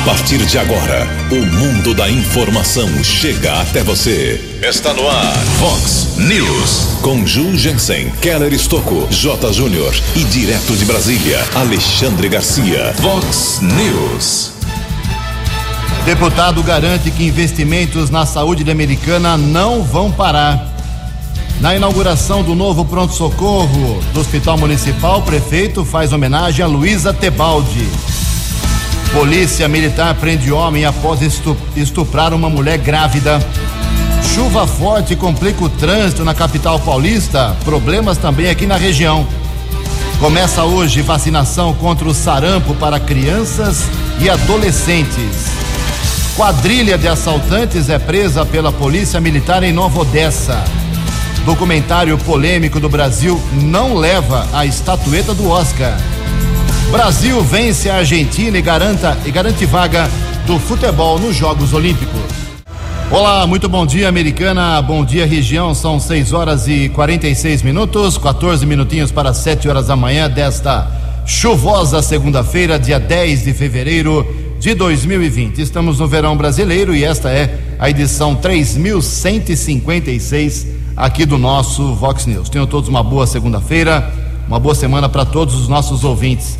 A partir de agora, o mundo da informação chega até você. Está no ar, Fox News. Com Ju Jensen, Keller Estocco, J. Júnior e direto de Brasília, Alexandre Garcia. Fox News. Deputado garante que investimentos na saúde americana não vão parar. Na inauguração do novo pronto-socorro do Hospital Municipal, o prefeito faz homenagem a Luísa Tebaldi. Polícia Militar prende homem após estuprar uma mulher grávida. Chuva forte complica o trânsito na capital paulista. Problemas também aqui na região. Começa hoje vacinação contra o sarampo para crianças e adolescentes. Quadrilha de assaltantes é presa pela Polícia Militar em Nova Odessa. Documentário polêmico do Brasil não leva a estatueta do Oscar. Brasil vence a Argentina e, garanta, e garante vaga do futebol nos Jogos Olímpicos. Olá, muito bom dia, americana. Bom dia, região. São 6 horas e 46 minutos, 14 minutinhos para 7 horas da manhã desta chuvosa segunda-feira, dia 10 de fevereiro de 2020. Estamos no verão brasileiro e esta é a edição 3156 aqui do nosso Vox News. Tenham todos uma boa segunda-feira, uma boa semana para todos os nossos ouvintes.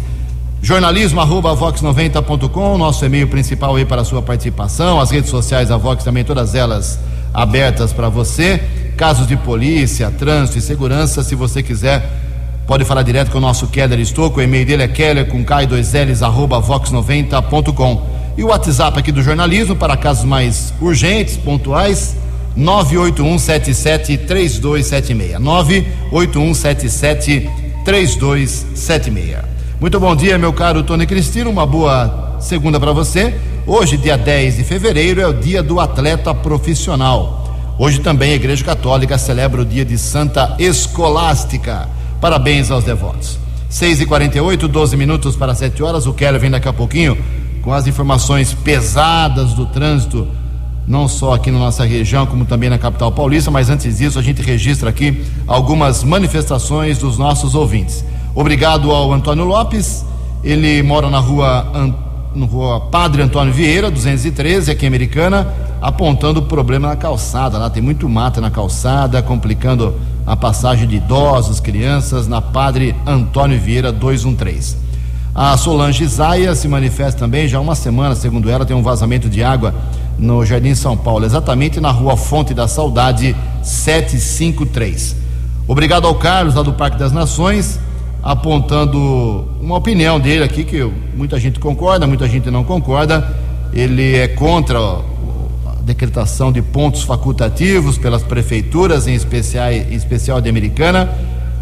Jornalismo arroba vox90.com, nosso e-mail principal aí para a sua participação, as redes sociais da Vox também, todas elas abertas para você. Casos de polícia, trânsito e segurança, se você quiser, pode falar direto com o nosso Keller Estouco, o e-mail dele é keller com K2Ls arroba vox90.com. E o WhatsApp aqui do jornalismo para casos mais urgentes, pontuais, 981773276. 981773276. Muito bom dia, meu caro Tony Cristino. Uma boa segunda para você. Hoje, dia 10 de fevereiro, é o dia do atleta profissional. Hoje também a Igreja Católica celebra o dia de Santa Escolástica. Parabéns aos devotos. 6 e 48 12 minutos para 7 horas. O Keller vem daqui a pouquinho com as informações pesadas do trânsito, não só aqui na nossa região, como também na capital paulista. Mas antes disso, a gente registra aqui algumas manifestações dos nossos ouvintes. Obrigado ao Antônio Lopes. Ele mora na rua, rua Padre Antônio Vieira, 213, aqui em Americana, apontando o problema na calçada. Lá tem muito mato na calçada, complicando a passagem de idosos, crianças, na Padre Antônio Vieira, 213. A Solange Zaia se manifesta também, já há uma semana, segundo ela, tem um vazamento de água no Jardim São Paulo, exatamente na rua Fonte da Saudade, 753. Obrigado ao Carlos, lá do Parque das Nações apontando uma opinião dele aqui que muita gente concorda, muita gente não concorda. Ele é contra a decretação de pontos facultativos pelas prefeituras, em especial, em especial de Americana.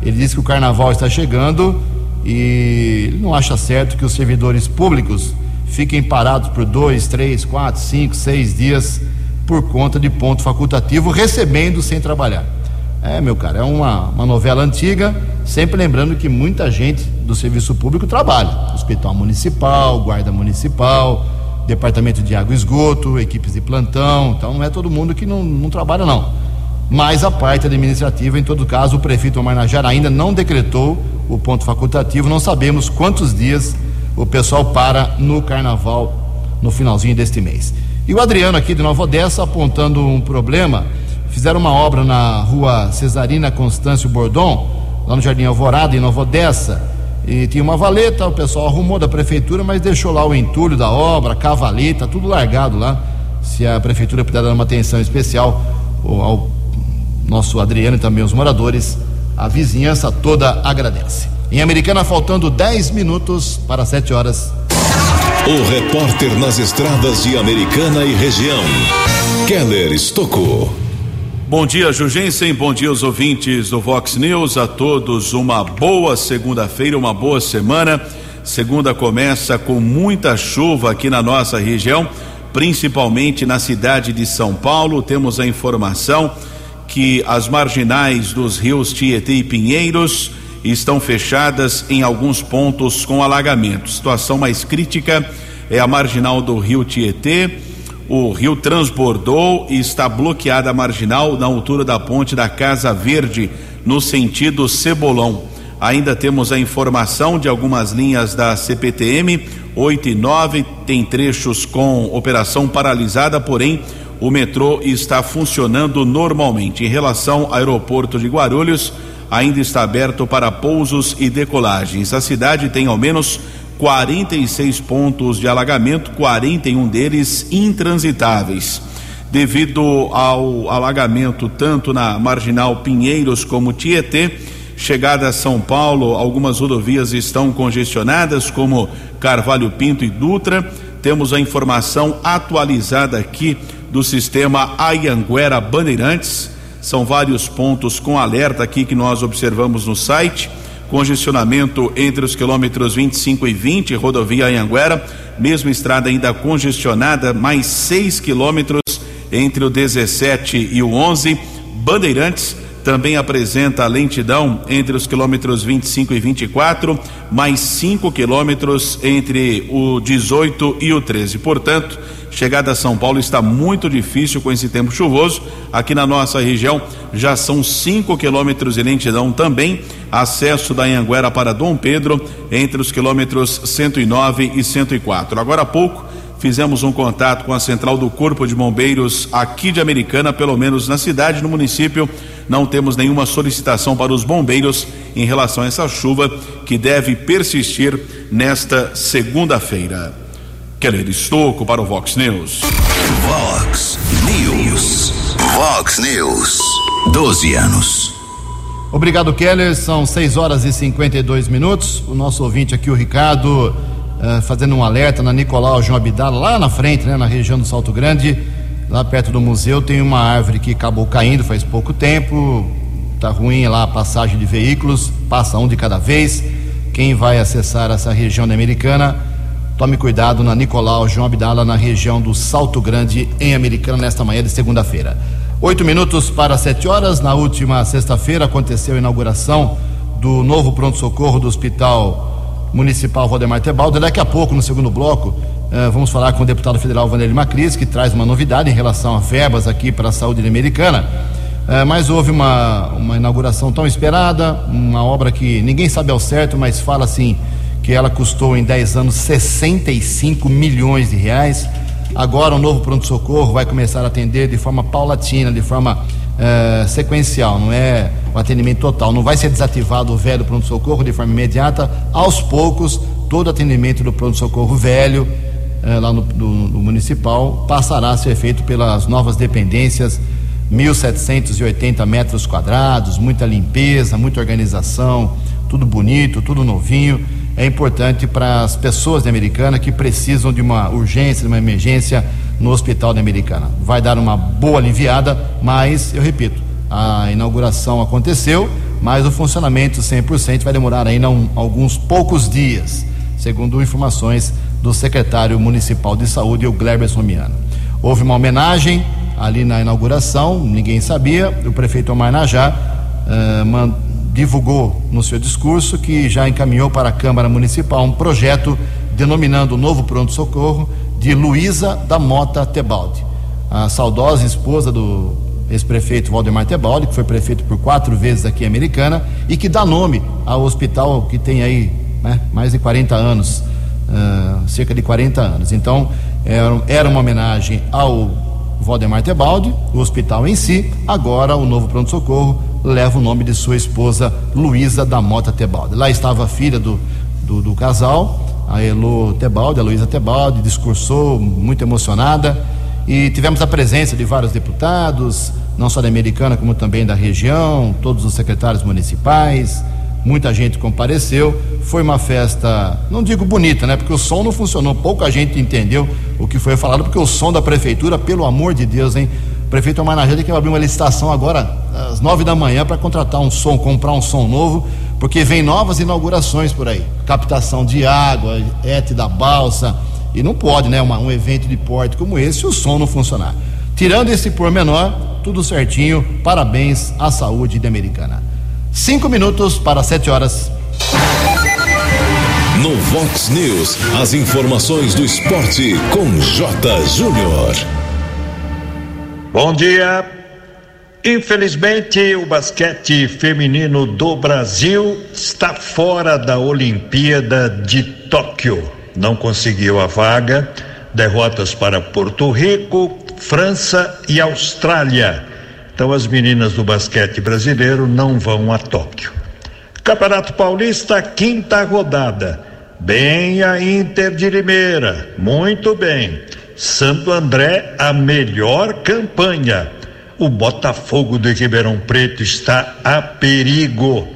Ele diz que o carnaval está chegando e não acha certo que os servidores públicos fiquem parados por dois, três, quatro, cinco, seis dias por conta de ponto facultativo, recebendo sem trabalhar. É, meu cara, é uma, uma novela antiga, sempre lembrando que muita gente do serviço público trabalha. Hospital municipal, guarda municipal, departamento de água e esgoto, equipes de plantão. Então não é todo mundo que não, não trabalha, não. Mas a parte administrativa, em todo caso, o prefeito Omar Najar ainda não decretou o ponto facultativo. Não sabemos quantos dias o pessoal para no carnaval no finalzinho deste mês. E o Adriano aqui de Nova Odessa apontando um problema fizeram uma obra na rua Cesarina Constâncio Bordon, lá no Jardim Alvorada, em Nova Odessa. E tinha uma valeta, o pessoal arrumou da prefeitura, mas deixou lá o entulho da obra, cavaleta, tudo largado lá. Se a prefeitura puder dar uma atenção especial ao nosso Adriano e também os moradores, a vizinhança toda agradece. Em Americana, faltando 10 minutos para 7 horas. O repórter nas estradas de Americana e região, Keller Estocou. Bom dia, Jugensen. Bom dia aos ouvintes do Vox News. A todos uma boa segunda-feira, uma boa semana. Segunda começa com muita chuva aqui na nossa região, principalmente na cidade de São Paulo. Temos a informação que as marginais dos rios Tietê e Pinheiros estão fechadas em alguns pontos com alagamento. Situação mais crítica é a marginal do rio Tietê o rio transbordou e está bloqueada a marginal na altura da ponte da Casa Verde, no sentido Cebolão. Ainda temos a informação de algumas linhas da CPTM, 8 e 9. Tem trechos com operação paralisada, porém o metrô está funcionando normalmente. Em relação ao aeroporto de Guarulhos, ainda está aberto para pousos e decolagens. A cidade tem ao menos 46 pontos de alagamento, 41 deles intransitáveis. Devido ao alagamento tanto na marginal Pinheiros como Tietê, chegada a São Paulo, algumas rodovias estão congestionadas, como Carvalho Pinto e Dutra. Temos a informação atualizada aqui do sistema Ayanguera Bandeirantes. São vários pontos com alerta aqui que nós observamos no site. Congestionamento entre os quilômetros 25 e 20, rodovia Anhanguera, mesmo estrada ainda congestionada, mais 6 quilômetros entre o 17 e o 11. Bandeirantes também apresenta lentidão entre os quilômetros 25 e 24, mais 5 quilômetros entre o 18 e o 13. Portanto, chegada a São Paulo está muito difícil com esse tempo chuvoso. Aqui na nossa região já são 5 quilômetros de lentidão também. Acesso da Anhanguera para Dom Pedro entre os quilômetros 109 e 104. Agora há pouco fizemos um contato com a central do Corpo de Bombeiros aqui de Americana, pelo menos na cidade, no município. Não temos nenhuma solicitação para os bombeiros em relação a essa chuva que deve persistir nesta segunda-feira. Keller Estocco para o Vox News. Vox News. Vox News. 12 anos. Obrigado, Keller. São 6 horas e 52 minutos. O nosso ouvinte aqui, o Ricardo uh, fazendo um alerta na Nicolau João Abdala, lá na frente, né, na região do Salto Grande, lá perto do museu, tem uma árvore que acabou caindo faz pouco tempo. Tá ruim lá a passagem de veículos, passa um de cada vez. Quem vai acessar essa região da Americana, tome cuidado na Nicolau João Abdala, na região do Salto Grande, em Americana, nesta manhã de segunda-feira. Oito minutos para sete horas. Na última sexta-feira aconteceu a inauguração do novo pronto-socorro do Hospital Municipal Valdemar Tebaldo. Daqui a pouco, no segundo bloco, eh, vamos falar com o deputado federal Vanderlei Macris, que traz uma novidade em relação a verbas aqui para a saúde americana. Eh, mas houve uma, uma inauguração tão esperada, uma obra que ninguém sabe ao certo, mas fala assim que ela custou em 10 anos 65 milhões de reais. Agora o novo pronto-socorro vai começar a atender de forma paulatina, de forma é, sequencial, não é o atendimento total. Não vai ser desativado o velho pronto-socorro de forma imediata. Aos poucos, todo atendimento do pronto-socorro velho, é, lá no, do, do, municipal, passará a ser feito pelas novas dependências. 1.780 metros quadrados, muita limpeza, muita organização, tudo bonito, tudo novinho. É importante para as pessoas de Americana que precisam de uma urgência, de uma emergência no Hospital da Americana. Vai dar uma boa aliviada, mas, eu repito, a inauguração aconteceu, mas o funcionamento 100% vai demorar ainda um, alguns poucos dias, segundo informações do secretário municipal de saúde, o Gleber Romiano. Houve uma homenagem ali na inauguração, ninguém sabia, o prefeito Omar Najá uh, divulgou no seu discurso que já encaminhou para a Câmara Municipal um projeto denominando o novo pronto-socorro de Luísa da Mota Tebaldi, a saudosa esposa do ex-prefeito Valdemar Tebaldi, que foi prefeito por quatro vezes aqui em Americana e que dá nome ao hospital que tem aí né, mais de 40 anos, uh, cerca de 40 anos. Então, era, uma homenagem ao Valdemar Tebaldi, o hospital em si. Agora, o novo pronto-socorro leva o nome de sua esposa, Luísa da Mota Tebaldi. Lá estava a filha do, do, do casal a Elo Tebaldi, a Luísa Tebaldi, discursou muito emocionada e tivemos a presença de vários deputados, não só da Americana, como também da região, todos os secretários municipais, muita gente compareceu. Foi uma festa, não digo bonita, né? Porque o som não funcionou, pouca gente entendeu o que foi falado, porque o som da prefeitura, pelo amor de Deus, hein? O prefeito Amarnajada que vai abrir uma licitação agora às nove da manhã para contratar um som, comprar um som novo porque vem novas inaugurações por aí, captação de água, ET da balsa, e não pode, né, uma, um evento de porte como esse, o som não funcionar. Tirando esse pormenor, tudo certinho, parabéns à saúde de Americana. Cinco minutos para sete horas. No Vox News, as informações do esporte com J. Júnior. Bom dia, Infelizmente, o basquete feminino do Brasil está fora da Olimpíada de Tóquio. não conseguiu a vaga. Derrotas para Porto Rico, França e Austrália. Então as meninas do basquete brasileiro não vão a Tóquio. Campeonato Paulista, quinta rodada. Bem a Inter de Limeira, muito bem. Santo André, a melhor campanha. O Botafogo de Ribeirão Preto está a perigo.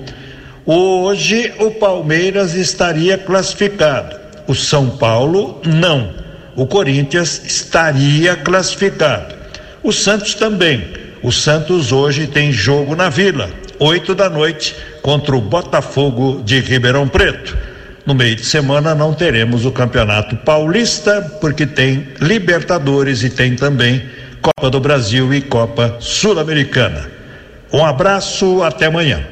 Hoje o Palmeiras estaria classificado. O São Paulo não. O Corinthians estaria classificado. O Santos também. O Santos hoje tem jogo na Vila, oito da noite contra o Botafogo de Ribeirão Preto. No meio de semana não teremos o Campeonato Paulista, porque tem Libertadores e tem também Copa do Brasil e Copa Sul-Americana. Um abraço, até amanhã.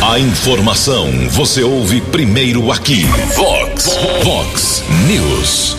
A informação você ouve primeiro aqui. Vox, Vox News.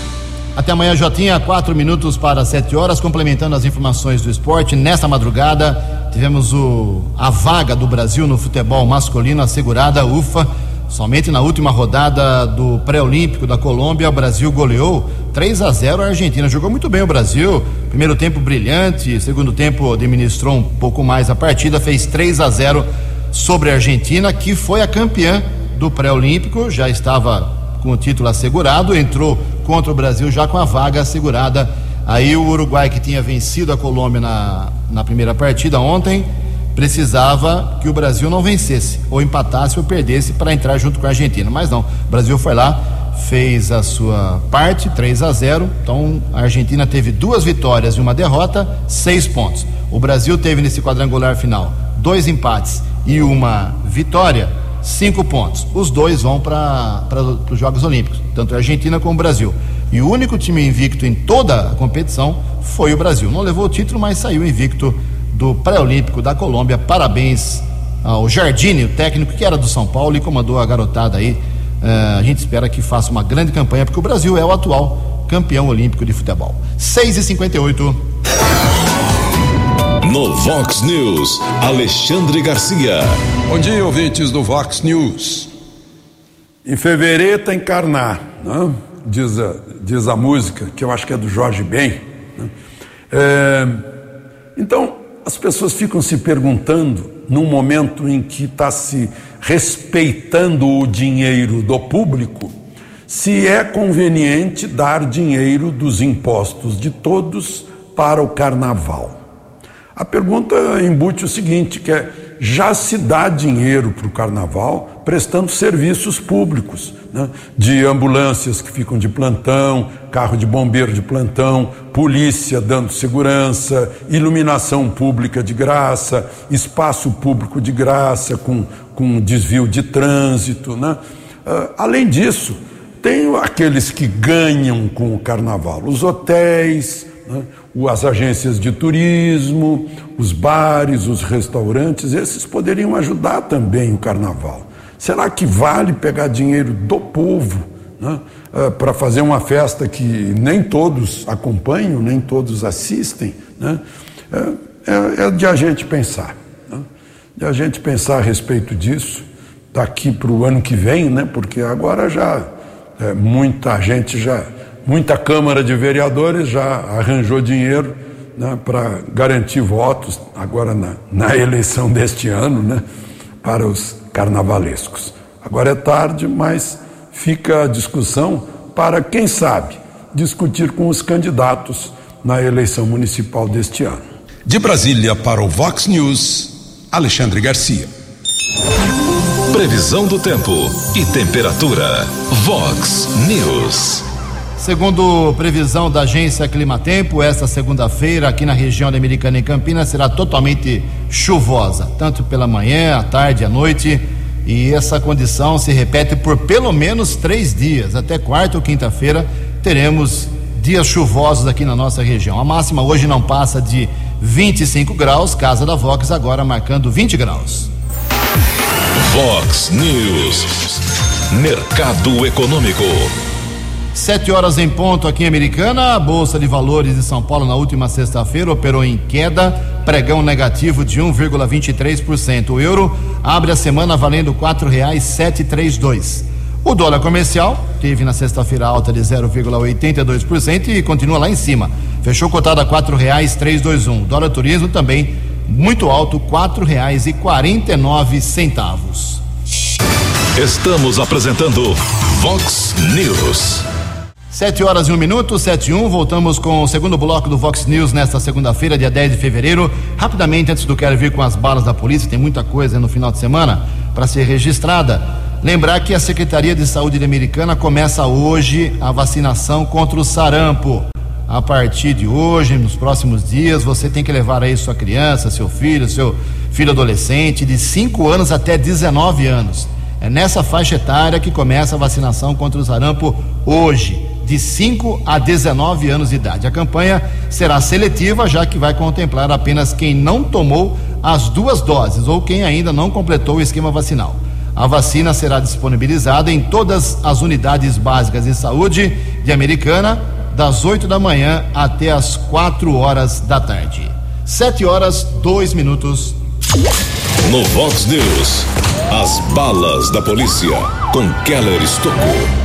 Até amanhã, Jotinha, quatro minutos para sete horas, complementando as informações do esporte. Nesta madrugada, tivemos o, a vaga do Brasil no futebol masculino assegurada, ufa. Somente na última rodada do pré-olímpico da Colômbia, o Brasil goleou 3 a 0 a Argentina. Jogou muito bem o Brasil. Primeiro tempo brilhante, segundo tempo administrou um pouco mais a partida, fez 3 a 0 sobre a Argentina, que foi a campeã do pré-olímpico, já estava com o título assegurado, entrou contra o Brasil já com a vaga assegurada. Aí o Uruguai, que tinha vencido a Colômbia na, na primeira partida ontem, precisava que o Brasil não vencesse, ou empatasse ou perdesse para entrar junto com a Argentina. Mas não, o Brasil foi lá, fez a sua parte, 3 a 0. Então a Argentina teve duas vitórias e uma derrota, seis pontos. O Brasil teve nesse quadrangular final dois empates e uma vitória cinco pontos. Os dois vão para os Jogos Olímpicos, tanto a Argentina como o Brasil. E o único time invicto em toda a competição foi o Brasil. Não levou o título, mas saiu invicto do pré-olímpico da Colômbia. Parabéns ao Jardine, o técnico que era do São Paulo e comandou a garotada aí. Uh, a gente espera que faça uma grande campanha, porque o Brasil é o atual campeão olímpico de futebol. 6 e 58 no Vox News, Alexandre Garcia. Bom dia, ouvintes do Vox News. Em fevereiro tem carnar, né? diz, a, diz a música, que eu acho que é do Jorge Ben. Né? É, então, as pessoas ficam se perguntando, num momento em que está se respeitando o dinheiro do público, se é conveniente dar dinheiro dos impostos de todos para o carnaval. A pergunta embute o seguinte, que é, já se dá dinheiro para o carnaval prestando serviços públicos, né? de ambulâncias que ficam de plantão, carro de bombeiro de plantão, polícia dando segurança, iluminação pública de graça, espaço público de graça com, com desvio de trânsito. Né? Uh, além disso, tem aqueles que ganham com o carnaval, os hotéis, né? as agências de turismo, os bares, os restaurantes, esses poderiam ajudar também o carnaval. Será que vale pegar dinheiro do povo né, eh, para fazer uma festa que nem todos acompanham, nem todos assistem? Né? É, é, é, de a gente pensar. Né? De a gente pensar a respeito disso daqui para o ano que vem, né? porque agora já é, muita gente já Muita Câmara de Vereadores já arranjou dinheiro né, para garantir votos agora na, na eleição deste ano né, para os carnavalescos. Agora é tarde, mas fica a discussão para, quem sabe, discutir com os candidatos na eleição municipal deste ano. De Brasília para o Vox News, Alexandre Garcia. Previsão do tempo e temperatura. Vox News. Segundo previsão da agência Climatempo, esta segunda-feira aqui na região da Americana em Campinas será totalmente chuvosa, tanto pela manhã, à tarde, à noite. E essa condição se repete por pelo menos três dias. Até quarta ou quinta-feira teremos dias chuvosos aqui na nossa região. A máxima hoje não passa de 25 graus, Casa da Vox agora marcando 20 graus. Vox News. Mercado Econômico. Sete horas em ponto aqui em Americana. A Bolsa de Valores de São Paulo na última sexta-feira operou em queda, pregão negativo de 1,23%. O euro abre a semana valendo quatro reais sete três dois. O dólar comercial teve na sexta-feira alta de 0,82% e continua lá em cima. Fechou cotado a quatro reais três dois um. Dólar turismo também muito alto, quatro reais e quarenta e nove centavos. Estamos apresentando Vox News. Sete horas e um minuto, sete e um, voltamos com o segundo bloco do Vox News nesta segunda-feira, dia 10 de fevereiro. Rapidamente, antes do quero vir com as balas da polícia, tem muita coisa no final de semana para ser registrada. Lembrar que a Secretaria de Saúde Americana começa hoje a vacinação contra o sarampo. A partir de hoje, nos próximos dias, você tem que levar aí sua criança, seu filho, seu filho adolescente, de 5 anos até 19 anos. É nessa faixa etária que começa a vacinação contra o sarampo hoje, de 5 a 19 anos de idade. A campanha será seletiva, já que vai contemplar apenas quem não tomou as duas doses ou quem ainda não completou o esquema vacinal. A vacina será disponibilizada em todas as unidades básicas de saúde de Americana, das 8 da manhã até as 4 horas da tarde. 7 horas, 2 minutos. No Vox News, as balas da polícia com Keller Estocou.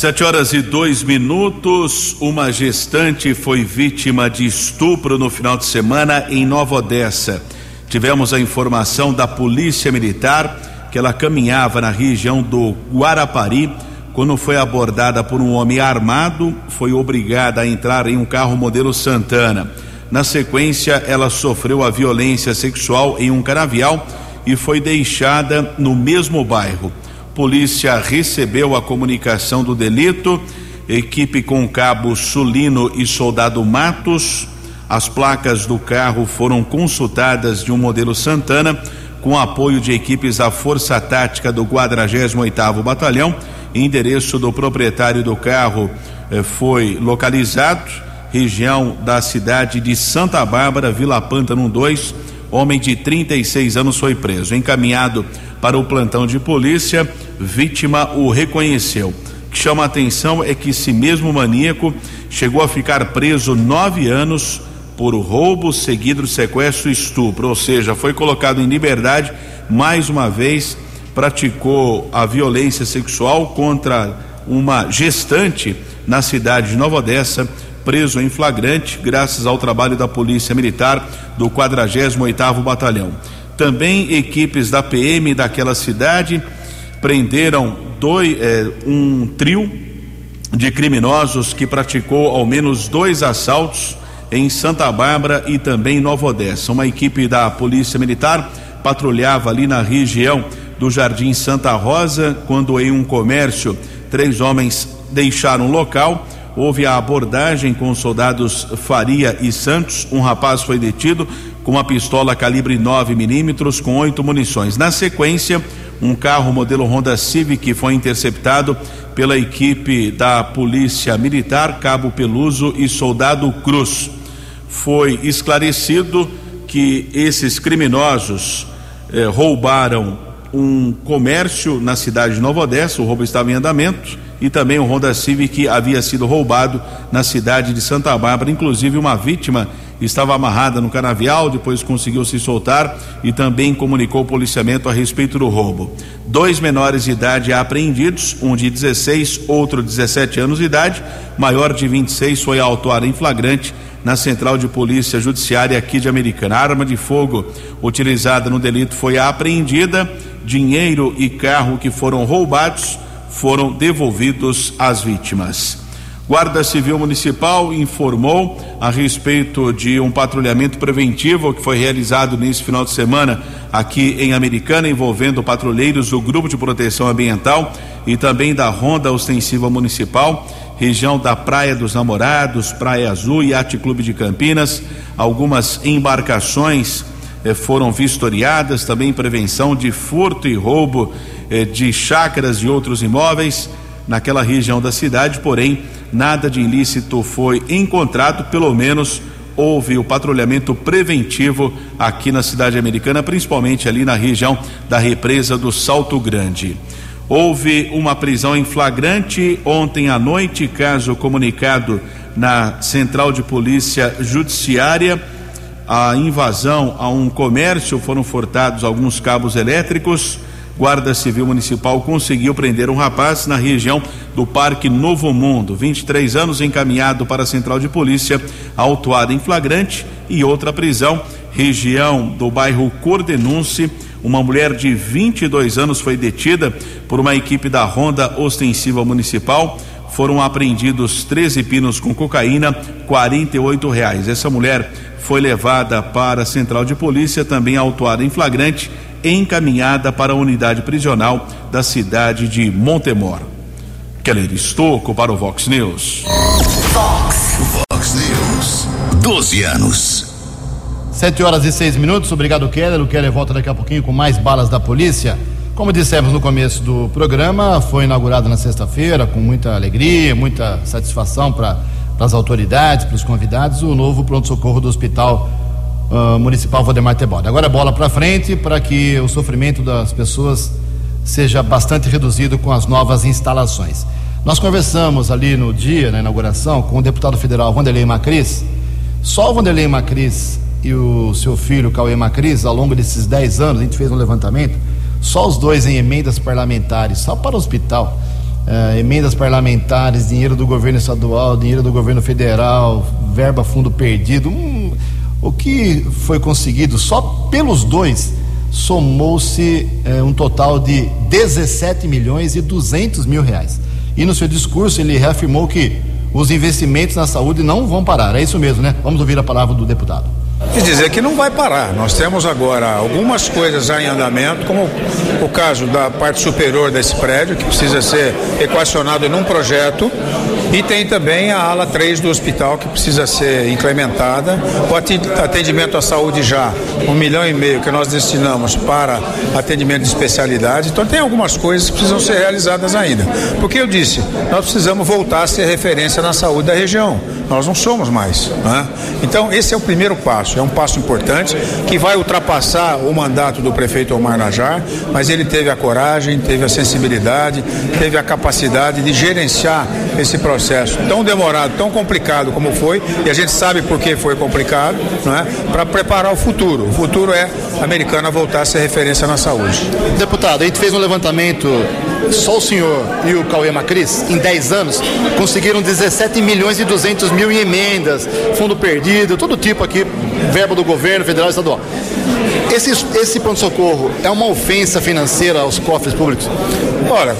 Sete horas e dois minutos. Uma gestante foi vítima de estupro no final de semana em Nova Odessa. Tivemos a informação da Polícia Militar que ela caminhava na região do Guarapari quando foi abordada por um homem armado, foi obrigada a entrar em um carro modelo Santana. Na sequência, ela sofreu a violência sexual em um canavial e foi deixada no mesmo bairro. Polícia recebeu a comunicação do delito, equipe com cabo Sulino e soldado Matos. As placas do carro foram consultadas de um modelo Santana com apoio de equipes da Força Tática do 48º Batalhão. Endereço do proprietário do carro eh, foi localizado, região da cidade de Santa Bárbara, Vila Pântano 2. Homem de 36 anos foi preso. Encaminhado para o plantão de polícia, vítima o reconheceu. O que chama a atenção é que esse mesmo maníaco chegou a ficar preso nove anos por roubo seguido de sequestro e estupro, ou seja, foi colocado em liberdade mais uma vez, praticou a violência sexual contra uma gestante na cidade de Nova Odessa, preso em flagrante graças ao trabalho da Polícia Militar do 48º Batalhão. Também equipes da PM daquela cidade prenderam dois, eh, um trio de criminosos que praticou ao menos dois assaltos em Santa Bárbara e também em Nova Odessa. Uma equipe da Polícia Militar patrulhava ali na região do Jardim Santa Rosa, quando em um comércio três homens deixaram o local. Houve a abordagem com os soldados Faria e Santos. Um rapaz foi detido com uma pistola calibre 9 milímetros com oito munições. Na sequência, um carro modelo Honda Civic foi interceptado pela equipe da Polícia Militar, Cabo Peluso e Soldado Cruz foi esclarecido que esses criminosos eh, roubaram um comércio na cidade de Nova Odessa, o roubo estava em andamento, e também o Honda Civic havia sido roubado na cidade de Santa Bárbara, inclusive uma vítima estava amarrada no canavial, depois conseguiu se soltar e também comunicou o policiamento a respeito do roubo. Dois menores de idade apreendidos, um de 16, outro de 17 anos de idade, maior de 26 foi autuado em flagrante na Central de Polícia Judiciária aqui de Americana. A arma de fogo utilizada no delito foi apreendida, dinheiro e carro que foram roubados foram devolvidos às vítimas. Guarda Civil Municipal informou a respeito de um patrulhamento preventivo que foi realizado nesse final de semana aqui em Americana, envolvendo patrulheiros do Grupo de Proteção Ambiental e também da Ronda Ostensiva Municipal região da Praia dos Namorados, Praia Azul e Arte Clube de Campinas. Algumas embarcações eh, foram vistoriadas, também prevenção de furto e roubo eh, de chácaras e outros imóveis naquela região da cidade, porém nada de ilícito foi encontrado, pelo menos houve o patrulhamento preventivo aqui na cidade americana, principalmente ali na região da represa do Salto Grande. Houve uma prisão em flagrante ontem à noite, caso comunicado na Central de Polícia Judiciária. A invasão a um comércio foram furtados alguns cabos elétricos Guarda Civil Municipal conseguiu prender um rapaz na região do Parque Novo Mundo. 23 anos encaminhado para a Central de Polícia, autuado em flagrante e outra prisão, região do bairro Cordenunce. Uma mulher de 22 anos foi detida por uma equipe da Ronda Ostensiva Municipal foram apreendidos 13 pinos com cocaína, 48 reais. Essa mulher foi levada para a central de polícia, também autuada em flagrante, encaminhada para a unidade prisional da cidade de Montemor. Keller Estocco para o Vox News. Vox. Vox News. 12 anos. Sete horas e seis minutos. Obrigado, Keller. O Keller volta daqui a pouquinho com mais balas da polícia. Como dissemos no começo do programa, foi inaugurado na sexta-feira com muita alegria, muita satisfação para as autoridades, para os convidados, o novo pronto-socorro do Hospital uh, Municipal Valdemar Tebode. Agora bola para frente para que o sofrimento das pessoas seja bastante reduzido com as novas instalações. Nós conversamos ali no dia, na inauguração, com o deputado federal Vanderlei Macris. Só o Vanderlei Macris e o seu filho Cauê Macris, ao longo desses 10 anos, a gente fez um levantamento, só os dois em emendas parlamentares, só para o hospital. Uh, emendas parlamentares, dinheiro do governo estadual, dinheiro do governo federal, verba fundo perdido. Hum, o que foi conseguido só pelos dois somou-se uh, um total de 17 milhões e 200 mil reais. E no seu discurso ele reafirmou que os investimentos na saúde não vão parar. É isso mesmo, né? Vamos ouvir a palavra do deputado e dizer que não vai parar. Nós temos agora algumas coisas já em andamento, como o caso da parte superior desse prédio, que precisa ser equacionado num projeto, e tem também a ala 3 do hospital, que precisa ser implementada. O atendimento à saúde já, um milhão e meio que nós destinamos para atendimento de especialidade. Então tem algumas coisas que precisam ser realizadas ainda. Porque eu disse, nós precisamos voltar a ser referência na saúde da região. Nós não somos mais. Né? Então esse é o primeiro passo é um passo importante que vai ultrapassar o mandato do prefeito Omar Najar, mas ele teve a coragem, teve a sensibilidade, teve a capacidade de gerenciar esse processo tão demorado, tão complicado como foi, e a gente sabe por que foi complicado, não é? Para preparar o futuro. O futuro é a americana voltar a ser referência na saúde. Deputado, a gente fez um levantamento, só o senhor e o Cauê Macris, em 10 anos, conseguiram 17 milhões e 200 mil em emendas, fundo perdido, todo tipo aqui verba do governo federal e estadual. Esse, esse pronto-socorro é uma ofensa financeira aos cofres públicos? Ora,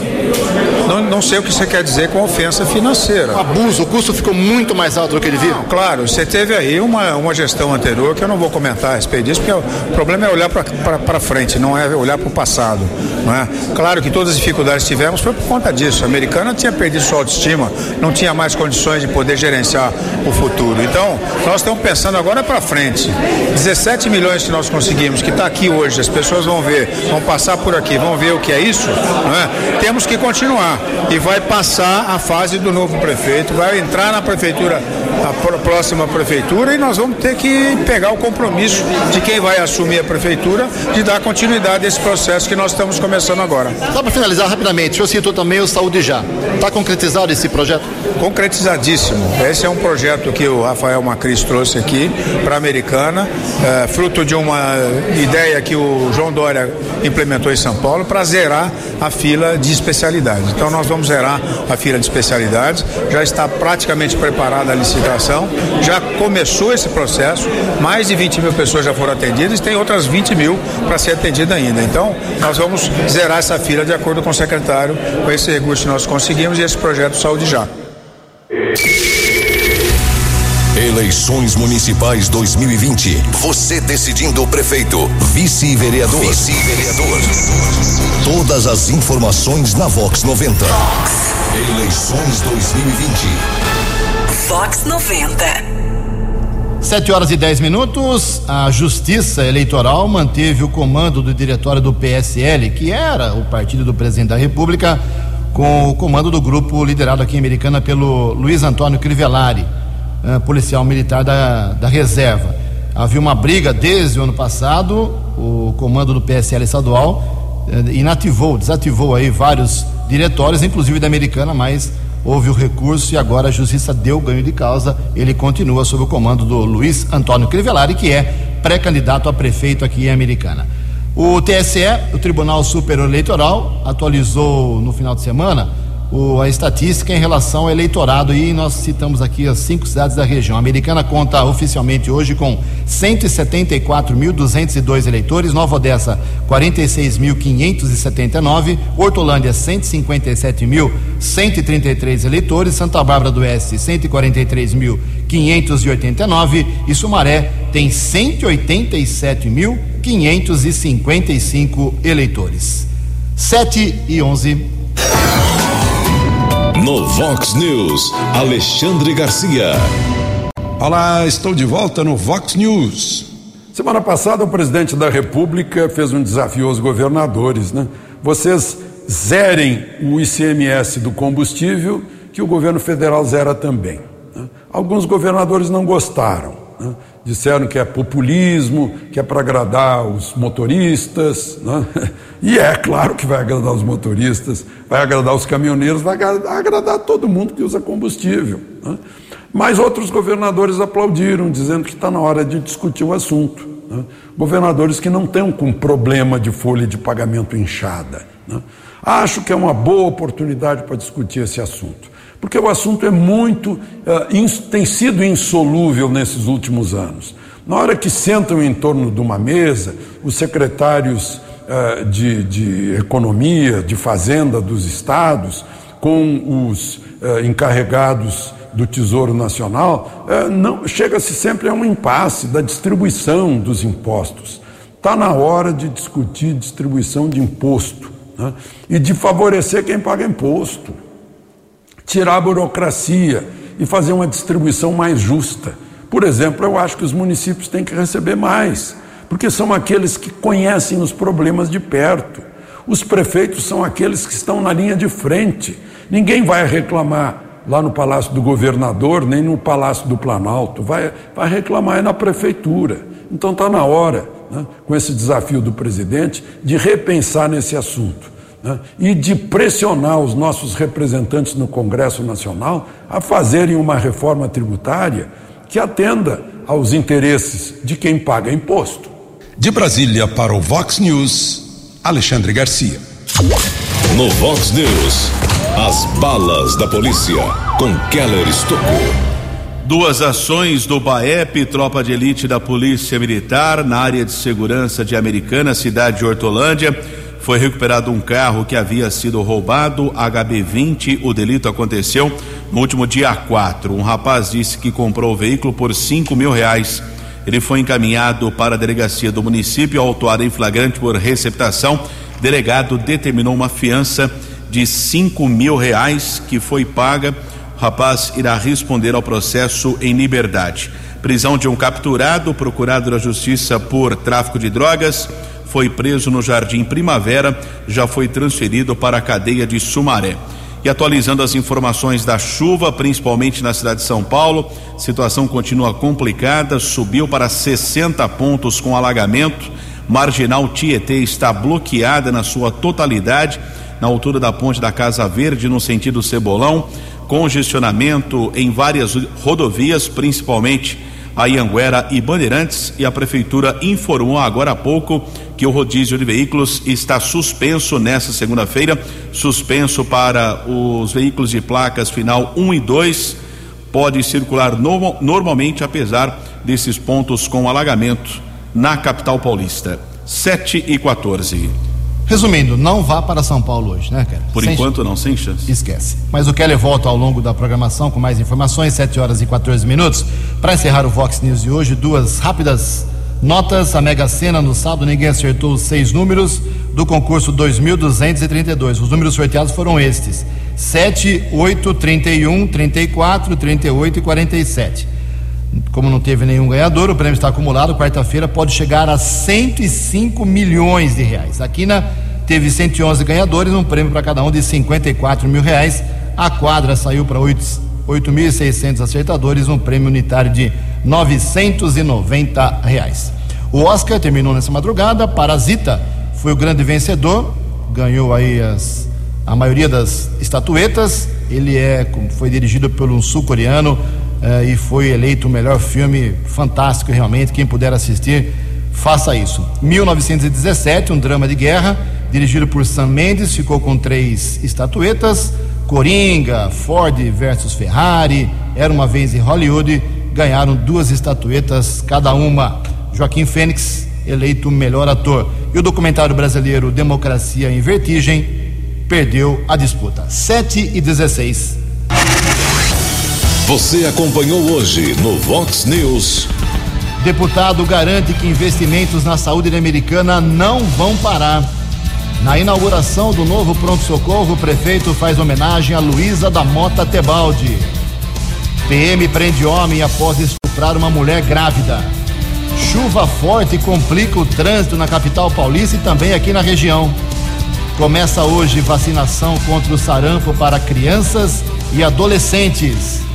não, não sei o que você quer dizer com ofensa financeira. Abuso, o custo ficou muito mais alto do que ele viu? Claro, você teve aí uma, uma gestão anterior que eu não vou comentar a respeito disso, porque o problema é olhar para frente, não é olhar para o passado. Não é? Claro que todas as dificuldades que tivemos foi por conta disso. A americana tinha perdido sua autoestima, não tinha mais condições de poder gerenciar o futuro. Então, nós estamos pensando agora para frente. 17 milhões que nós conseguimos, que está aqui hoje, as pessoas vão ver, vão passar por aqui, vão ver o que é isso, é? temos que continuar. E vai passar a fase do novo prefeito, vai entrar na prefeitura, a próxima prefeitura, e nós vamos ter que pegar o compromisso de quem vai assumir a prefeitura de dar continuidade a esse processo que nós estamos começando agora. Só para finalizar rapidamente, o senhor citou também o Saúde Já. Está concretizado esse projeto? Concretizadíssimo. Esse é um projeto que o Rafael Macris trouxe aqui para a Americana, é, fruto de uma ideia que o João Dória implementou em São Paulo para zerar a fila de especialidades. Então nós vamos zerar a fila de especialidades, já está praticamente preparada a licitação, já começou esse processo, mais de 20 mil pessoas já foram atendidas e tem outras 20 mil para ser atendida ainda. Então nós vamos zerar essa fila de acordo com o secretário, com esse recurso que nós conseguimos e esse projeto Saúde Já. Eleições Municipais 2020. Você decidindo o prefeito, vice-vereador. Vice-vereador. Todas as informações na Vox 90. Vox. Eleições 2020. Vox 90. 7 horas e 10 minutos. A Justiça Eleitoral manteve o comando do diretório do PSL, que era o partido do presidente da República, com o comando do grupo liderado aqui em Americana pelo Luiz Antônio Crivellari uh, policial militar da, da reserva. Havia uma briga desde o ano passado, o comando do PSL estadual uh, inativou, desativou aí vários diretórios, inclusive da americana, mas houve o recurso e agora a justiça deu ganho de causa. Ele continua sob o comando do Luiz Antônio Crivellari, que é pré-candidato a prefeito aqui em Americana. O TSE, o Tribunal Superior Eleitoral, atualizou no final de semana o, a estatística em relação ao eleitorado e nós citamos aqui as cinco cidades da região. A Americana conta oficialmente hoje com 174.202 eleitores, Nova Odessa 46.579, Hortolândia 157.133 eleitores, Santa Bárbara do Oeste 143.589 e Sumaré tem 187.555 eleitores. 7 e 11. No Vox News, Alexandre Garcia. Olá, estou de volta no Vox News. Semana passada, o presidente da República fez um desafio aos governadores, né? Vocês zerem o ICMS do combustível, que o governo federal zera também. Né? Alguns governadores não gostaram. Né? Disseram que é populismo, que é para agradar os motoristas, né? e é claro que vai agradar os motoristas, vai agradar os caminhoneiros, vai agradar todo mundo que usa combustível. Né? Mas outros governadores aplaudiram, dizendo que está na hora de discutir o assunto. Né? Governadores que não estão com problema de folha de pagamento inchada. Né? Acho que é uma boa oportunidade para discutir esse assunto porque o assunto é muito, uh, tem sido insolúvel nesses últimos anos. Na hora que sentam em torno de uma mesa, os secretários uh, de, de, Economia, de Fazenda dos estados, com os uh, encarregados do Tesouro Nacional, não chega-se sempre a um impasse da distribuição dos impostos. Está na hora de discutir distribuição de imposto né? e de favorecer quem paga imposto tirar a burocracia e fazer uma distribuição mais justa. Por exemplo, eu acho que os municípios têm que receber mais, porque são aqueles que conhecem os problemas de perto. Os prefeitos são aqueles que estão na linha de frente. Ninguém vai reclamar lá no Palácio do Governador, nem no Palácio do Planalto, vai, vai reclamar na prefeitura. Então está na hora, né, com esse desafio do presidente, de repensar nesse assunto né, e de pressionar os nossos representantes no Congresso Nacional a fazerem uma reforma tributária que atenda aos interesses de quem paga imposto. De Brasília para o Vox News, Alexandre Garcia. No Vox News, as balas da polícia com Keller Estocou. Duas ações do BAEP, tropa de elite da Polícia Militar, na área de segurança de Americana, cidade de Hortolândia foi recuperado um carro que havia sido roubado, HB20. O delito aconteceu no último dia 4. Um rapaz disse que comprou o veículo por cinco mil reais. Ele foi encaminhado para a delegacia do município, autuado em flagrante por receptação. Delegado determinou uma fiança de cinco mil reais que foi paga. O rapaz irá responder ao processo em liberdade. Prisão de um capturado, procurado da justiça por tráfico de drogas foi preso no Jardim Primavera, já foi transferido para a cadeia de Sumaré. E atualizando as informações da chuva, principalmente na cidade de São Paulo, situação continua complicada, subiu para 60 pontos com alagamento. Marginal Tietê está bloqueada na sua totalidade, na altura da ponte da Casa Verde, no sentido Cebolão. Congestionamento em várias rodovias, principalmente a Ianguera e Bandeirantes, e a Prefeitura informou agora há pouco que o rodízio de veículos está suspenso nesta segunda-feira, suspenso para os veículos de placas final 1 e 2. Pode circular no, normalmente, apesar desses pontos com alagamento na capital paulista. 7 e 14. Resumindo, não vá para São Paulo hoje, né, Keller? Por sem enquanto não, sem chance. Esquece. Mas o Keller volta ao longo da programação com mais informações, 7 horas e 14 minutos. Para encerrar o Vox News de hoje, duas rápidas Notas, a Mega Sena no sábado, ninguém acertou os seis números do concurso 2232. Os números sorteados foram estes: 7, 8, 31, 34, 38 e 47. Como não teve nenhum ganhador, o prêmio está acumulado. Quarta-feira pode chegar a 105 milhões de reais. Aqui na teve 111 ganhadores, um prêmio para cada um de 54 mil reais. A quadra saiu para 8.600 acertadores, um prêmio unitário de 990 reais. O Oscar terminou nessa madrugada. Parasita foi o grande vencedor, ganhou aí as, a maioria das estatuetas. Ele é, foi dirigido por um sul-coreano eh, e foi eleito o melhor filme. Fantástico, realmente. Quem puder assistir, faça isso. 1917, um drama de guerra, dirigido por Sam Mendes, ficou com três estatuetas. Coringa, Ford versus Ferrari, Era uma vez em Hollywood, ganharam duas estatuetas cada uma. Joaquim Fênix, eleito melhor ator. E o documentário brasileiro Democracia em Vertigem perdeu a disputa. 7 e 16. Você acompanhou hoje no Vox News. Deputado garante que investimentos na saúde americana não vão parar. Na inauguração do novo pronto-socorro, o prefeito faz homenagem a Luísa da Mota Tebaldi. PM prende homem após estuprar uma mulher grávida. Chuva forte complica o trânsito na capital paulista e também aqui na região. Começa hoje vacinação contra o sarampo para crianças e adolescentes.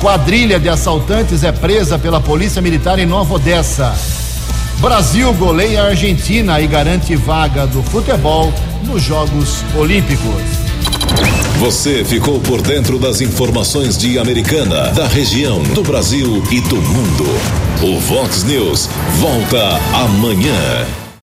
Quadrilha de assaltantes é presa pela Polícia Militar em Nova Odessa. Brasil goleia a Argentina e garante vaga do futebol nos Jogos Olímpicos. Você ficou por dentro das informações de Americana, da região, do Brasil e do mundo. O Vox News volta amanhã.